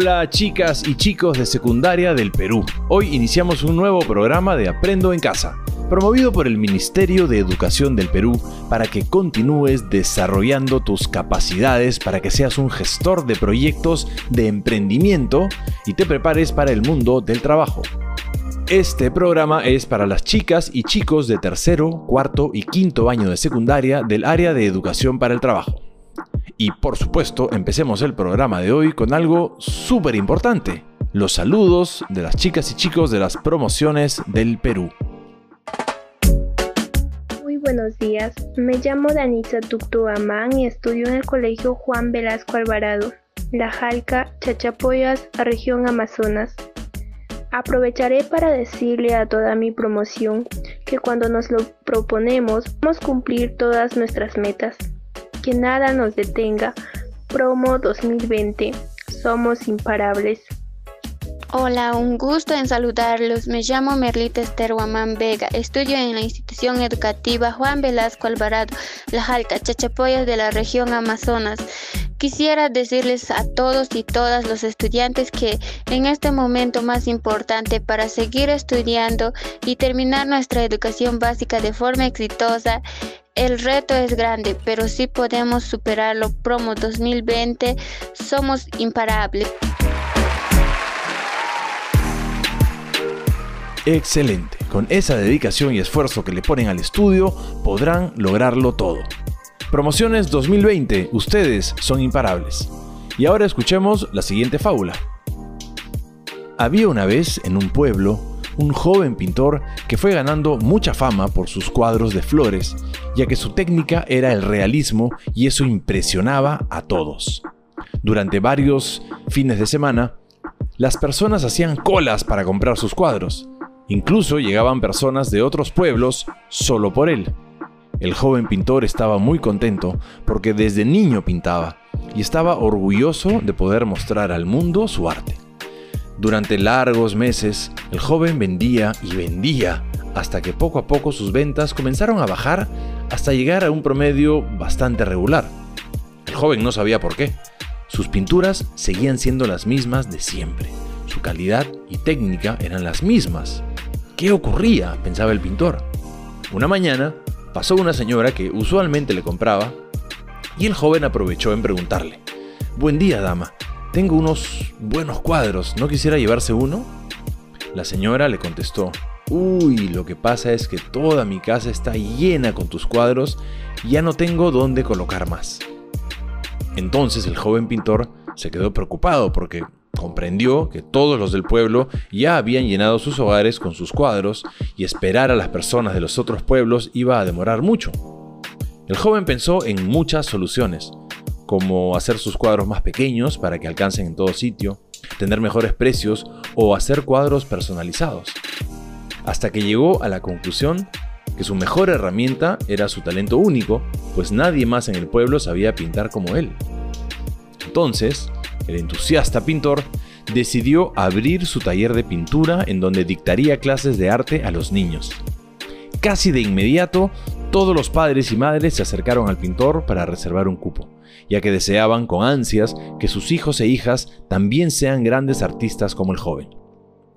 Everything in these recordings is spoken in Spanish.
Hola chicas y chicos de secundaria del Perú. Hoy iniciamos un nuevo programa de Aprendo en Casa, promovido por el Ministerio de Educación del Perú para que continúes desarrollando tus capacidades para que seas un gestor de proyectos de emprendimiento y te prepares para el mundo del trabajo. Este programa es para las chicas y chicos de tercero, cuarto y quinto año de secundaria del área de educación para el trabajo. Y por supuesto, empecemos el programa de hoy con algo súper importante, los saludos de las chicas y chicos de las promociones del Perú. Muy buenos días, me llamo Danitza Tuctuamán y estudio en el Colegio Juan Velasco Alvarado, La Jalca, Chachapoyas, región Amazonas. Aprovecharé para decirle a toda mi promoción que cuando nos lo proponemos, vamos a cumplir todas nuestras metas que nada nos detenga. Promo 2020. Somos imparables. Hola, un gusto en saludarlos. Me llamo Merlita Esther Guamán Vega. Estudio en la institución educativa Juan Velasco Alvarado, La Jalca, Chachapoyas de la región Amazonas. Quisiera decirles a todos y todas los estudiantes que en este momento más importante para seguir estudiando y terminar nuestra educación básica de forma exitosa el reto es grande, pero si podemos superarlo. Promo 2020, somos imparables. Excelente. Con esa dedicación y esfuerzo que le ponen al estudio, podrán lograrlo todo. Promociones 2020, ustedes son imparables. Y ahora escuchemos la siguiente fábula. Había una vez en un pueblo un joven pintor que fue ganando mucha fama por sus cuadros de flores, ya que su técnica era el realismo y eso impresionaba a todos. Durante varios fines de semana, las personas hacían colas para comprar sus cuadros. Incluso llegaban personas de otros pueblos solo por él. El joven pintor estaba muy contento porque desde niño pintaba y estaba orgulloso de poder mostrar al mundo su arte. Durante largos meses, el joven vendía y vendía hasta que poco a poco sus ventas comenzaron a bajar hasta llegar a un promedio bastante regular. El joven no sabía por qué. Sus pinturas seguían siendo las mismas de siempre. Su calidad y técnica eran las mismas. ¿Qué ocurría? pensaba el pintor. Una mañana pasó una señora que usualmente le compraba y el joven aprovechó en preguntarle, Buen día, dama, tengo unos buenos cuadros, ¿no quisiera llevarse uno? La señora le contestó, Uy, lo que pasa es que toda mi casa está llena con tus cuadros y ya no tengo dónde colocar más. Entonces el joven pintor se quedó preocupado porque comprendió que todos los del pueblo ya habían llenado sus hogares con sus cuadros y esperar a las personas de los otros pueblos iba a demorar mucho. El joven pensó en muchas soluciones, como hacer sus cuadros más pequeños para que alcancen en todo sitio, tener mejores precios o hacer cuadros personalizados. Hasta que llegó a la conclusión que su mejor herramienta era su talento único, pues nadie más en el pueblo sabía pintar como él. Entonces, el entusiasta pintor decidió abrir su taller de pintura en donde dictaría clases de arte a los niños. Casi de inmediato, todos los padres y madres se acercaron al pintor para reservar un cupo ya que deseaban con ansias que sus hijos e hijas también sean grandes artistas como el joven.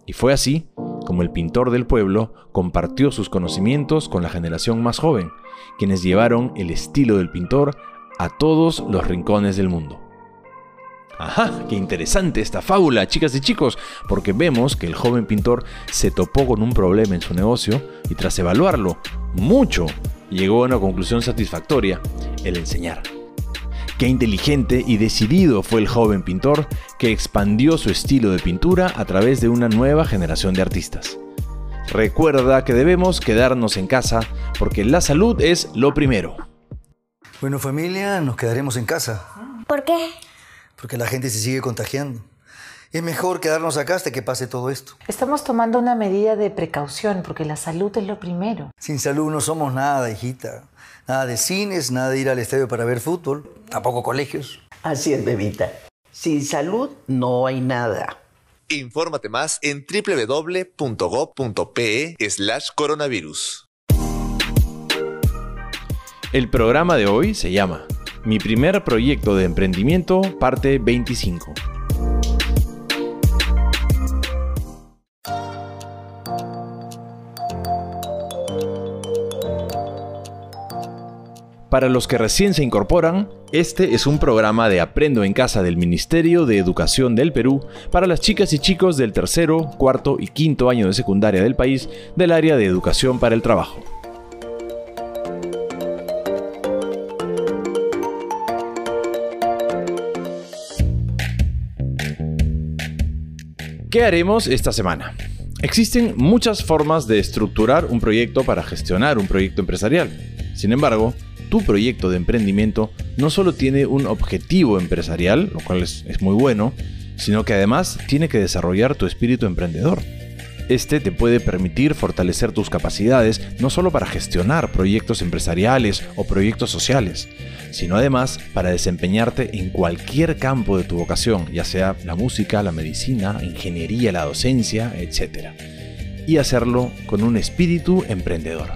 Y fue así como el pintor del pueblo compartió sus conocimientos con la generación más joven, quienes llevaron el estilo del pintor a todos los rincones del mundo. Ajá, qué interesante esta fábula, chicas y chicos, porque vemos que el joven pintor se topó con un problema en su negocio y tras evaluarlo mucho, llegó a una conclusión satisfactoria, el enseñar. Qué inteligente y decidido fue el joven pintor que expandió su estilo de pintura a través de una nueva generación de artistas. Recuerda que debemos quedarnos en casa porque la salud es lo primero. Bueno familia, nos quedaremos en casa. ¿Por qué? Porque la gente se sigue contagiando. Es mejor quedarnos acá hasta que pase todo esto. Estamos tomando una medida de precaución porque la salud es lo primero. Sin salud no somos nada, hijita. Nada de cines, nada de ir al estadio para ver fútbol, tampoco colegios. Así es, bebita. Sin salud no hay nada. Infórmate más en www.gov.pe slash coronavirus. El programa de hoy se llama Mi primer proyecto de emprendimiento, parte 25. Para los que recién se incorporan, este es un programa de Aprendo en Casa del Ministerio de Educación del Perú para las chicas y chicos del tercero, cuarto y quinto año de secundaria del país del área de educación para el trabajo. ¿Qué haremos esta semana? Existen muchas formas de estructurar un proyecto para gestionar un proyecto empresarial. Sin embargo, tu proyecto de emprendimiento no solo tiene un objetivo empresarial, lo cual es, muy bueno, sino que además tiene que desarrollar tu espíritu emprendedor. Este te puede permitir fortalecer tus capacidades no solo para gestionar proyectos empresariales o proyectos sociales, sino además para desempeñarte en cualquier campo de tu vocación, ya sea la música, la medicina, ingeniería, la docencia, etc. Y hacerlo con un espíritu emprendedor.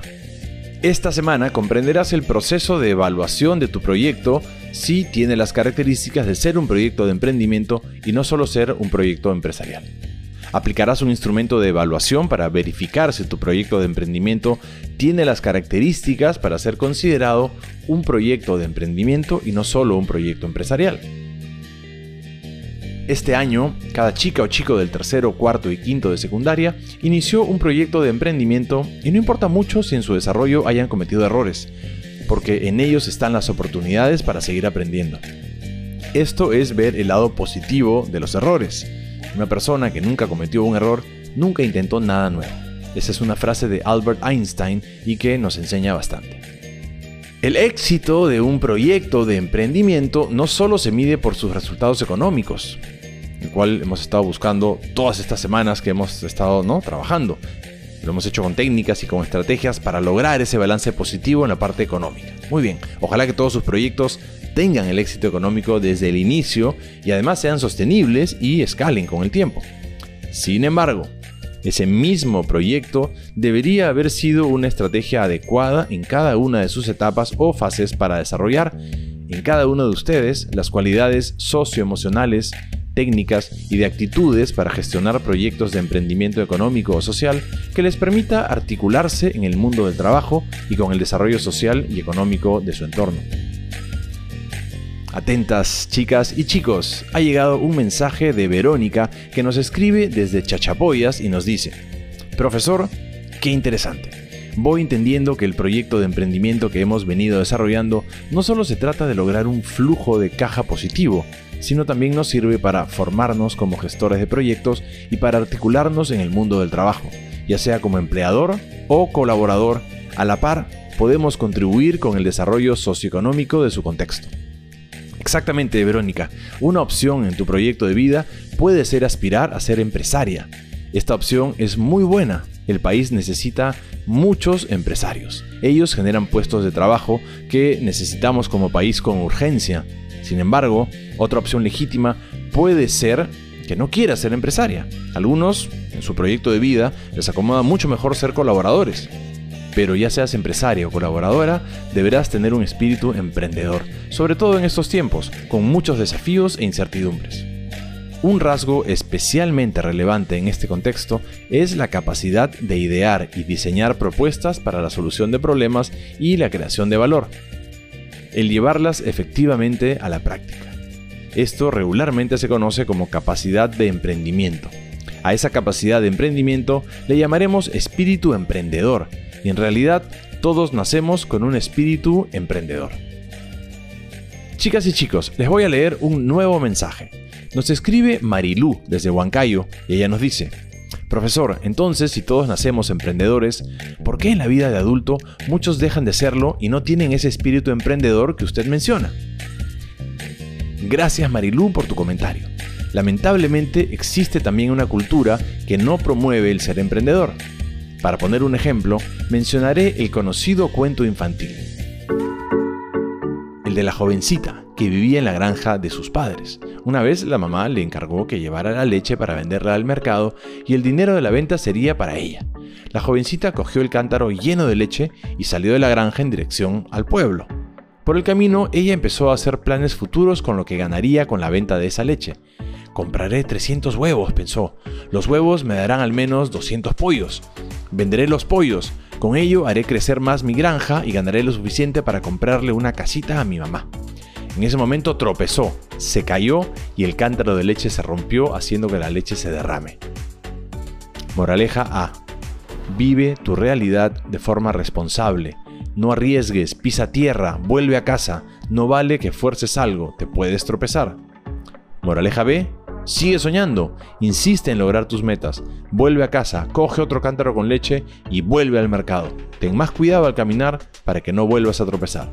Esta semana comprenderás el proceso de evaluación de tu proyecto si tiene las características de ser un proyecto de emprendimiento y no solo ser un proyecto empresarial. Aplicarás un instrumento de evaluación para verificar si tu proyecto de emprendimiento tiene las características para ser considerado un proyecto de emprendimiento y no solo un proyecto empresarial. Este año, cada chica o chico del tercero, cuarto y quinto de secundaria inició un proyecto de emprendimiento y no importa mucho si en su desarrollo hayan cometido errores, porque en ellos están las oportunidades para seguir aprendiendo. Esto es ver el lado positivo de los errores. Una persona que nunca cometió un error nunca intentó nada nuevo. Esa es una frase de Albert Einstein y que nos enseña bastante. El éxito de un proyecto de emprendimiento no solo se mide por sus resultados económicos, cual hemos estado buscando todas estas semanas que hemos estado trabajando. Lo hemos hecho con técnicas y con estrategias para lograr ese balance positivo en la parte económica. Muy bien, ojalá que todos sus proyectos tengan el éxito económico desde el inicio y además sean sostenibles y escalen con el tiempo. Sin embargo, ese mismo proyecto debería haber sido una estrategia adecuada en cada una de sus etapas o fases para desarrollar en cada uno de ustedes las cualidades socioemocionales técnicas y de actitudes para gestionar proyectos de emprendimiento económico o social que les permita articularse en el mundo del trabajo y con el desarrollo social y económico de su entorno. Atentas, chicas y chicos, ha llegado un mensaje de Verónica que nos escribe desde Chachapoyas y nos dice, Profesor, qué interesante. Voy entendiendo que el proyecto de emprendimiento que hemos venido desarrollando no solo se trata de lograr un flujo de caja positivo, sino también nos sirve para formarnos como gestores de proyectos y para articularnos en el mundo del trabajo, ya sea como empleador o colaborador, a la par podemos contribuir con el desarrollo socioeconómico de su contexto. Exactamente, Verónica, una opción en tu proyecto de vida puede ser aspirar a ser empresaria. Esta opción es muy buena. El país necesita muchos empresarios. Ellos generan puestos de trabajo que necesitamos como país con urgencia sin embargo, otra opción legítima puede ser que no quiera ser empresaria. Algunos, en su proyecto de vida, les acomoda mucho mejor ser colaboradores. Pero ya seas empresaria o colaboradora, deberás tener un espíritu emprendedor, sobre todo en estos tiempos, con muchos desafíos e incertidumbres. Un rasgo especialmente relevante en este contexto es la capacidad de idear y diseñar propuestas para la solución de problemas y la creación de valor, el llevarlas efectivamente a la práctica. Esto regularmente se conoce como capacidad de emprendimiento. A esa capacidad de emprendimiento le llamaremos espíritu emprendedor, y en realidad todos nacemos con un espíritu emprendedor. Chicas y chicos, les voy a leer un nuevo mensaje. Nos escribe Marilú desde Huancayo y ella nos dice, Profesor, entonces si todos nacemos emprendedores, ¿por qué en la vida de adulto muchos dejan de serlo y no tienen ese espíritu emprendedor que usted menciona? Gracias Marilú por tu comentario. Lamentablemente existe también una cultura que no promueve el ser emprendedor. Para poner un ejemplo, mencionaré el conocido cuento infantil. El de la jovencita, que vivía en la granja de sus padres. Una vez la mamá le encargó que llevara la leche para venderla al mercado y el dinero de la venta sería para ella. La jovencita cogió el cántaro lleno de leche y salió de la granja en dirección al pueblo. Por el camino, ella empezó a hacer planes futuros con lo que ganaría con la venta de esa leche. Compraré 300 huevos, pensó. Los huevos me darán al menos 200 pollos. Venderé los pollos. Con ello haré crecer más mi granja y ganaré lo suficiente para comprarle una casita a mi mamá. En ese momento tropezó, se cayó y el cántaro de leche se rompió haciendo que la leche se derrame. Moraleja A. Vive tu realidad de forma responsable. No arriesgues, pisa tierra, vuelve a casa. No vale que fuerces algo, te puedes tropezar. Moraleja B. Sigue soñando, insiste en lograr tus metas. Vuelve a casa, coge otro cántaro con leche y vuelve al mercado. Ten más cuidado al caminar para que no vuelvas a tropezar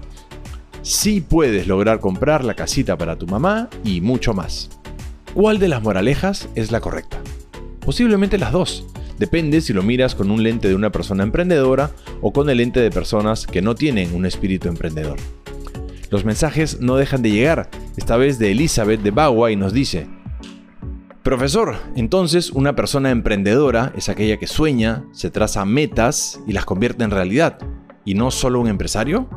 sí puedes lograr comprar la casita para tu mamá y mucho más. ¿Cuál de las moralejas es la correcta? Posiblemente las dos. Depende si lo miras con un lente de una persona emprendedora o con el lente de personas que no tienen un espíritu emprendedor. Los mensajes no dejan de llegar, esta vez de Elizabeth de Bagua y nos dice, Profesor, entonces una persona emprendedora es aquella que sueña, se traza metas y las convierte en realidad, y no solo un empresario?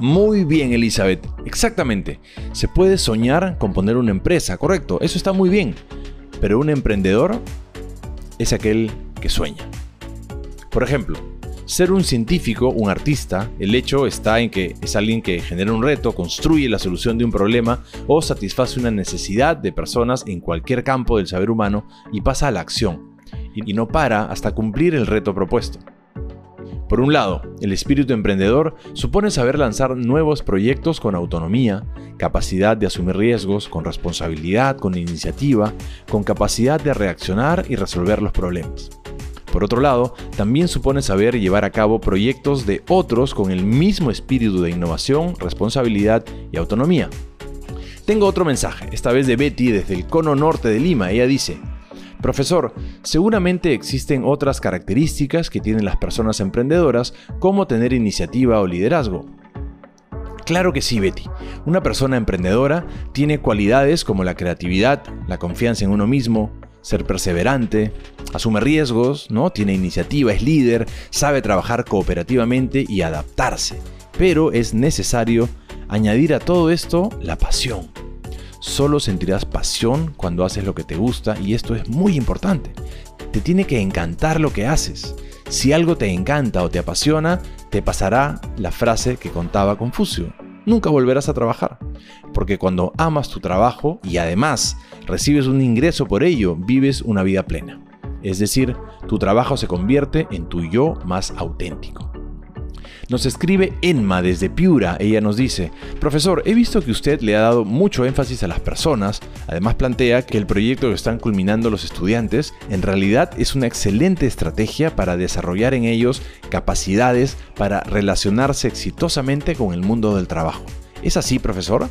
Muy bien, Elizabeth. Exactamente. Se puede soñar con poner una empresa, correcto. Eso está muy bien. Pero un emprendedor es aquel que sueña. Por ejemplo, ser un científico, un artista, el hecho está en que es alguien que genera un reto, construye la solución de un problema o satisface una necesidad de personas en cualquier campo del saber humano y pasa a la acción. Y no para hasta cumplir el reto propuesto. Por un lado, el espíritu emprendedor supone saber lanzar nuevos proyectos con autonomía, capacidad de asumir riesgos, con responsabilidad, con iniciativa, con capacidad de reaccionar y resolver los problemas. Por otro lado, también supone saber llevar a cabo proyectos de otros con el mismo espíritu de innovación, responsabilidad y autonomía. Tengo otro mensaje, esta vez de Betty desde el cono norte de Lima. Ella dice, Profesor, seguramente existen otras características que tienen las personas emprendedoras, como tener iniciativa o liderazgo. Claro que sí, Betty. Una persona emprendedora tiene cualidades como la creatividad, la confianza en uno mismo, ser perseverante, asume riesgos, ¿no? Tiene iniciativa, es líder, sabe trabajar cooperativamente y adaptarse. Pero es necesario añadir a todo esto la pasión. Solo sentirás pasión cuando haces lo que te gusta y esto es muy importante. Te tiene que encantar lo que haces. Si algo te encanta o te apasiona, te pasará la frase que contaba Confucio. Nunca volverás a trabajar. Porque cuando amas tu trabajo y además recibes un ingreso por ello, vives una vida plena. Es decir, tu trabajo se convierte en tu yo más auténtico. Nos escribe Enma desde Piura. Ella nos dice, profesor, he visto que usted le ha dado mucho énfasis a las personas. Además plantea que el proyecto que están culminando los estudiantes en realidad es una excelente estrategia para desarrollar en ellos capacidades para relacionarse exitosamente con el mundo del trabajo. ¿Es así, profesor?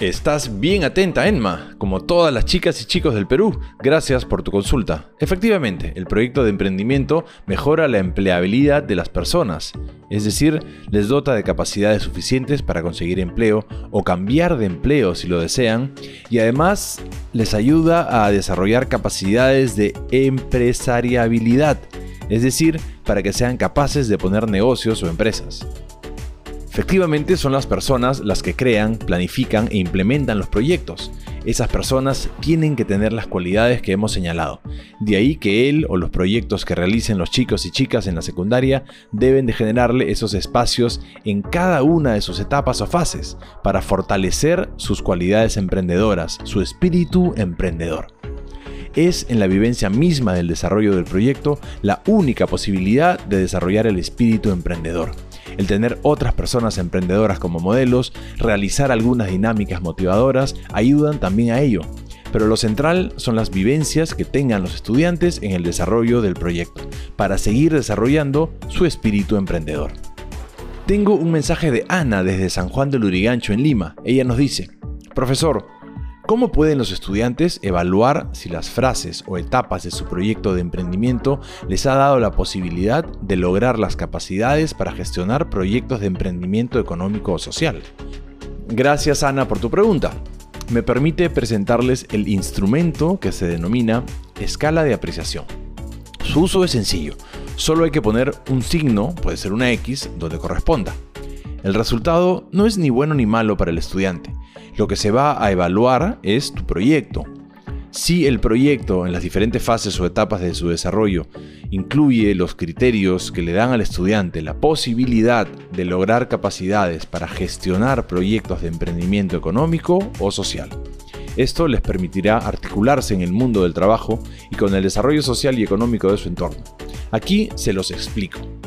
Estás bien atenta, Enma, como todas las chicas y chicos del Perú. Gracias por tu consulta. Efectivamente, el proyecto de emprendimiento mejora la empleabilidad de las personas, es decir, les dota de capacidades suficientes para conseguir empleo o cambiar de empleo si lo desean, y además les ayuda a desarrollar capacidades de empresariabilidad, es decir, para que sean capaces de poner negocios o empresas. Efectivamente son las personas las que crean, planifican e implementan los proyectos. Esas personas tienen que tener las cualidades que hemos señalado. De ahí que él o los proyectos que realicen los chicos y chicas en la secundaria deben de generarle esos espacios en cada una de sus etapas o fases para fortalecer sus cualidades emprendedoras, su espíritu emprendedor es en la vivencia misma del desarrollo del proyecto la única posibilidad de desarrollar el espíritu emprendedor el tener otras personas emprendedoras como modelos, realizar algunas dinámicas motivadoras, ayudan también a ello. Pero lo central son las vivencias que tengan los estudiantes en el desarrollo del proyecto, para seguir desarrollando su espíritu emprendedor. Tengo un mensaje de Ana desde San Juan del Lurigancho en Lima. Ella nos dice, Profesor, ¿Cómo pueden los estudiantes evaluar si las frases o etapas de su proyecto de emprendimiento les ha dado la posibilidad de lograr las capacidades para gestionar proyectos de emprendimiento económico o social? Gracias Ana por tu pregunta. Me permite presentarles el instrumento que se denomina escala de apreciación. Su uso es sencillo, solo hay que poner un signo, puede ser una X, donde corresponda. El resultado no es ni bueno ni malo para el estudiante, lo que se va a evaluar es tu proyecto. Si el proyecto en las diferentes fases o etapas de su desarrollo incluye los criterios que le dan al estudiante la posibilidad de lograr capacidades para gestionar proyectos de emprendimiento económico o social. Esto les permitirá articularse en el mundo del trabajo y con el desarrollo social y económico de su entorno. Aquí se los explico.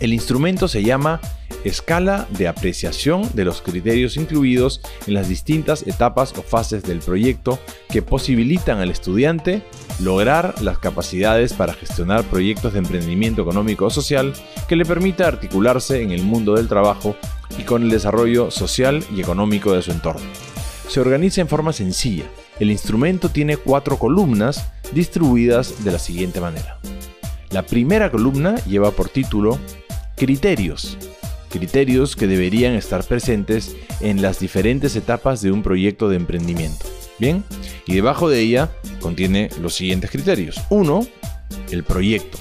El instrumento se llama escala de apreciación de los criterios incluidos en las distintas etapas o fases del proyecto que posibilitan al estudiante lograr las capacidades para gestionar proyectos de emprendimiento económico o social que le permita articularse en el mundo del trabajo y con el desarrollo social y económico de su entorno. Se organiza en forma sencilla. El instrumento tiene cuatro columnas distribuidas de la siguiente manera. La primera columna lleva por título Criterios. Criterios que deberían estar presentes en las diferentes etapas de un proyecto de emprendimiento. Bien, y debajo de ella contiene los siguientes criterios. Uno, el proyecto.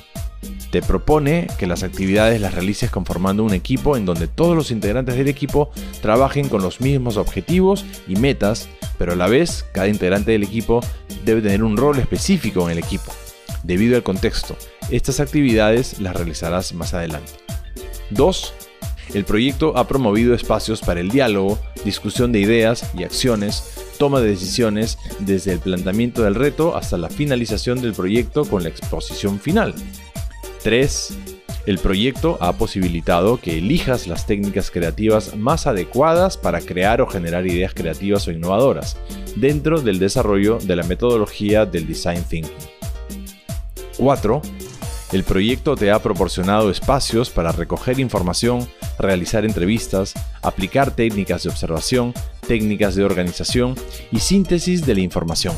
Te propone que las actividades las realices conformando un equipo en donde todos los integrantes del equipo trabajen con los mismos objetivos y metas, pero a la vez cada integrante del equipo debe tener un rol específico en el equipo. Debido al contexto, estas actividades las realizarás más adelante. 2. El proyecto ha promovido espacios para el diálogo, discusión de ideas y acciones, toma de decisiones desde el planteamiento del reto hasta la finalización del proyecto con la exposición final. 3. El proyecto ha posibilitado que elijas las técnicas creativas más adecuadas para crear o generar ideas creativas o innovadoras dentro del desarrollo de la metodología del design thinking. 4. El proyecto te ha proporcionado espacios para recoger información, realizar entrevistas, aplicar técnicas de observación, técnicas de organización y síntesis de la información,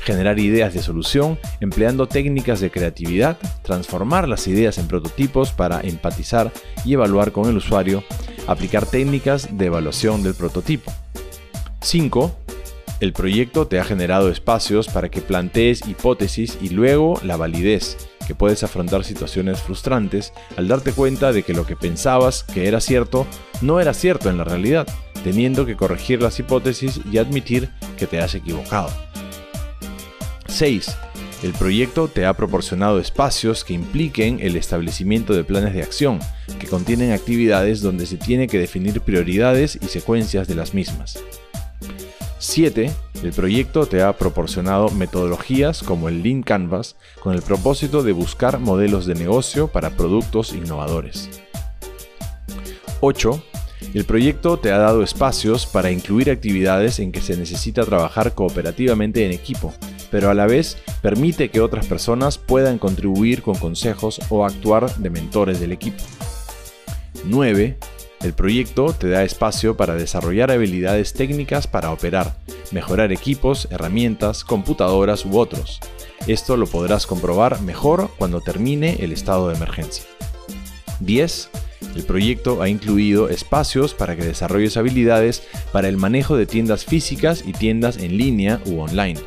generar ideas de solución empleando técnicas de creatividad, transformar las ideas en prototipos para empatizar y evaluar con el usuario, aplicar técnicas de evaluación del prototipo. 5. El proyecto te ha generado espacios para que plantees hipótesis y luego la validez que puedes afrontar situaciones frustrantes al darte cuenta de que lo que pensabas que era cierto no era cierto en la realidad, teniendo que corregir las hipótesis y admitir que te has equivocado. 6. El proyecto te ha proporcionado espacios que impliquen el establecimiento de planes de acción, que contienen actividades donde se tiene que definir prioridades y secuencias de las mismas. 7. El proyecto te ha proporcionado metodologías como el Lean Canvas con el propósito de buscar modelos de negocio para productos innovadores. 8. El proyecto te ha dado espacios para incluir actividades en que se necesita trabajar cooperativamente en equipo, pero a la vez permite que otras personas puedan contribuir con consejos o actuar de mentores del equipo. 9. El proyecto te da espacio para desarrollar habilidades técnicas para operar, mejorar equipos, herramientas, computadoras u otros. Esto lo podrás comprobar mejor cuando termine el estado de emergencia. 10. El proyecto ha incluido espacios para que desarrolles habilidades para el manejo de tiendas físicas y tiendas en línea u online.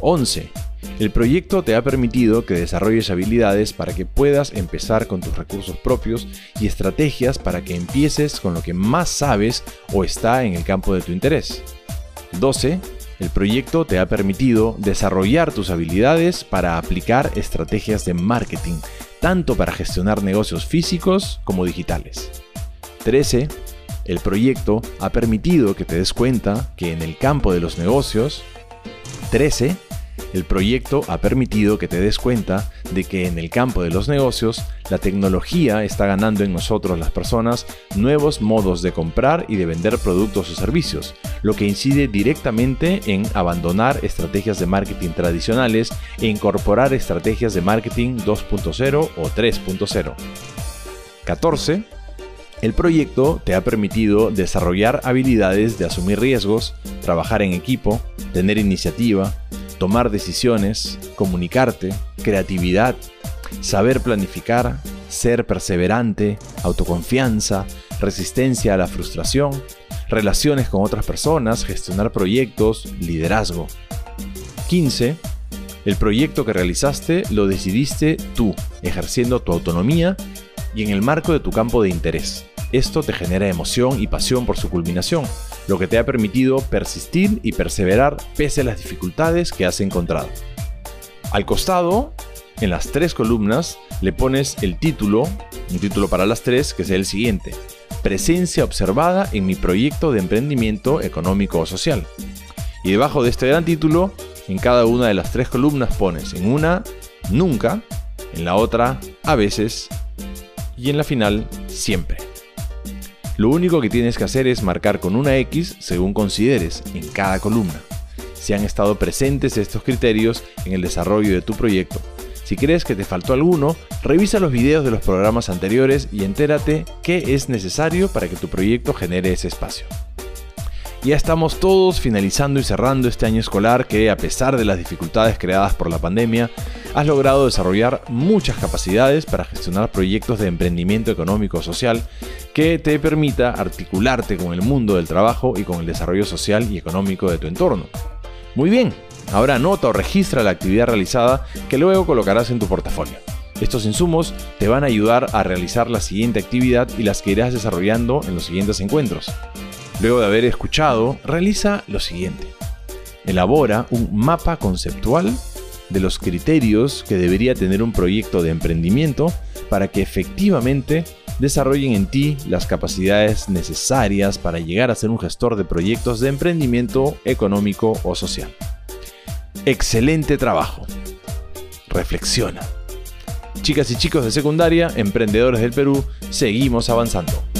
11. El proyecto te ha permitido que desarrolles habilidades para que puedas empezar con tus recursos propios y estrategias para que empieces con lo que más sabes o está en el campo de tu interés. 12. El proyecto te ha permitido desarrollar tus habilidades para aplicar estrategias de marketing, tanto para gestionar negocios físicos como digitales. 13. El proyecto ha permitido que te des cuenta que en el campo de los negocios 13 el proyecto ha permitido que te des cuenta de que en el campo de los negocios la tecnología está ganando en nosotros las personas nuevos modos de comprar y de vender productos o servicios, lo que incide directamente en abandonar estrategias de marketing tradicionales e incorporar estrategias de marketing 2.0 o 3.0. 14. El proyecto te ha permitido desarrollar habilidades de asumir riesgos, trabajar en equipo, tener iniciativa, tomar decisiones, comunicarte, creatividad, saber planificar, ser perseverante, autoconfianza, resistencia a la frustración, relaciones con otras personas, gestionar proyectos, liderazgo. 15. El proyecto que realizaste lo decidiste tú, ejerciendo tu autonomía y en el marco de tu campo de interés. Esto te genera emoción y pasión por su culminación, lo que te ha permitido persistir y perseverar pese a las dificultades que has encontrado. Al costado, en las tres columnas, le pones el título, un título para las tres, que es el siguiente. Presencia observada en mi proyecto de emprendimiento económico o social. Y debajo de este gran título, en cada una de las tres columnas pones en una, nunca, en la otra, a veces, y en la final, siempre. Lo único que tienes que hacer es marcar con una X según consideres en cada columna si han estado presentes estos criterios en el desarrollo de tu proyecto. Si crees que te faltó alguno, revisa los videos de los programas anteriores y entérate qué es necesario para que tu proyecto genere ese espacio. Ya estamos todos finalizando y cerrando este año escolar que, a pesar de las dificultades creadas por la pandemia, has logrado desarrollar muchas capacidades para gestionar proyectos de emprendimiento económico o social que te permita articularte con el mundo del trabajo y con el desarrollo social y económico de tu entorno. Muy bien, ahora anota o registra la actividad realizada que luego colocarás en tu portafolio. Estos insumos te van a ayudar a realizar la siguiente actividad y las que irás desarrollando en los siguientes encuentros. Luego de haber escuchado, realiza lo siguiente. Elabora un mapa conceptual de los criterios que debería tener un proyecto de emprendimiento para que efectivamente desarrollen en ti las capacidades necesarias para llegar a ser un gestor de proyectos de emprendimiento económico o social. Excelente trabajo. Reflexiona. Chicas y chicos de secundaria, emprendedores del Perú, seguimos avanzando.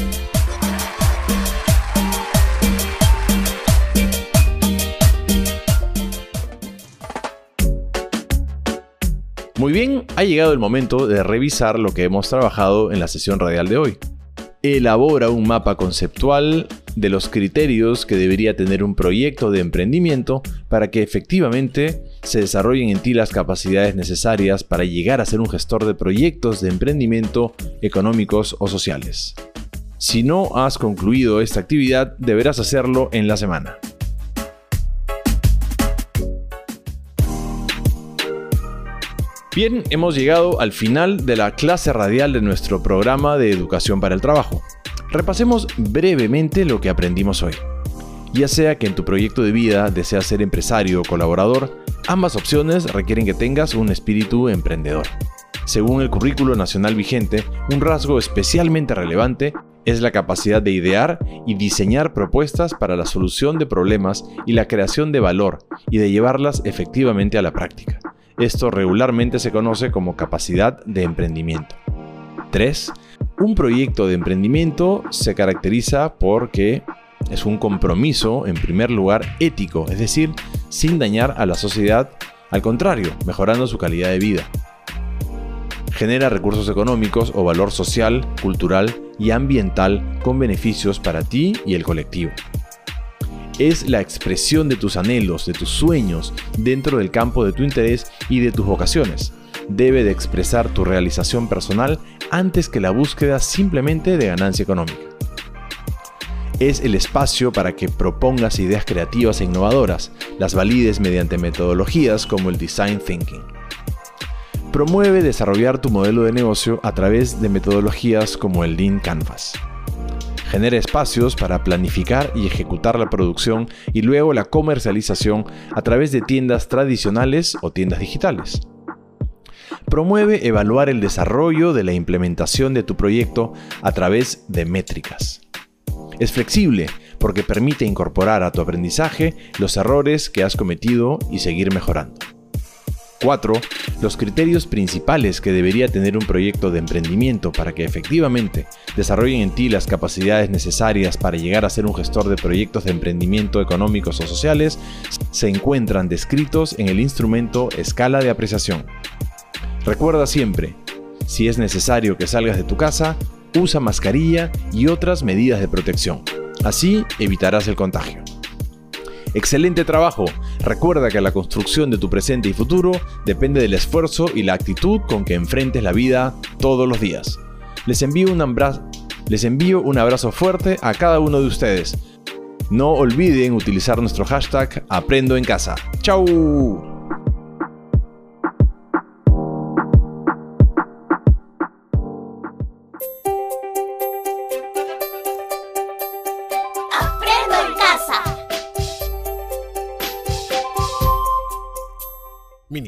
Muy bien, ha llegado el momento de revisar lo que hemos trabajado en la sesión radial de hoy. Elabora un mapa conceptual de los criterios que debería tener un proyecto de emprendimiento para que efectivamente se desarrollen en ti las capacidades necesarias para llegar a ser un gestor de proyectos de emprendimiento económicos o sociales. Si no has concluido esta actividad, deberás hacerlo en la semana. Bien, hemos llegado al final de la clase radial de nuestro programa de educación para el trabajo. Repasemos brevemente lo que aprendimos hoy. Ya sea que en tu proyecto de vida deseas ser empresario o colaborador, ambas opciones requieren que tengas un espíritu emprendedor. Según el currículo nacional vigente, un rasgo especialmente relevante es la capacidad de idear y diseñar propuestas para la solución de problemas y la creación de valor y de llevarlas efectivamente a la práctica. Esto regularmente se conoce como capacidad de emprendimiento. 3. Un proyecto de emprendimiento se caracteriza porque es un compromiso, en primer lugar, ético, es decir, sin dañar a la sociedad, al contrario, mejorando su calidad de vida. Genera recursos económicos o valor social, cultural y ambiental con beneficios para ti y el colectivo es la expresión de tus anhelos, de tus sueños, dentro del campo de tu interés y de tus vocaciones. Debe de expresar tu realización personal antes que la búsqueda simplemente de ganancia económica. Es el espacio para que propongas ideas creativas e innovadoras, las valides mediante metodologías como el design thinking. Promueve desarrollar tu modelo de negocio a través de metodologías como el Lean Canvas genera espacios para planificar y ejecutar la producción y luego la comercialización a través de tiendas tradicionales o tiendas digitales. Promueve evaluar el desarrollo de la implementación de tu proyecto a través de métricas. Es flexible porque permite incorporar a tu aprendizaje los errores que has cometido y seguir mejorando. 4. Los criterios principales que debería tener un proyecto de emprendimiento para que efectivamente desarrollen en ti las capacidades necesarias para llegar a ser un gestor de proyectos de emprendimiento económicos o sociales se encuentran descritos en el instrumento escala de apreciación. Recuerda siempre, si es necesario que salgas de tu casa, usa mascarilla y otras medidas de protección. Así evitarás el contagio. Excelente trabajo. Recuerda que la construcción de tu presente y futuro depende del esfuerzo y la actitud con que enfrentes la vida todos los días. Les envío un abrazo, les envío un abrazo fuerte a cada uno de ustedes. No olviden utilizar nuestro hashtag Aprendo en casa. ¡Chao!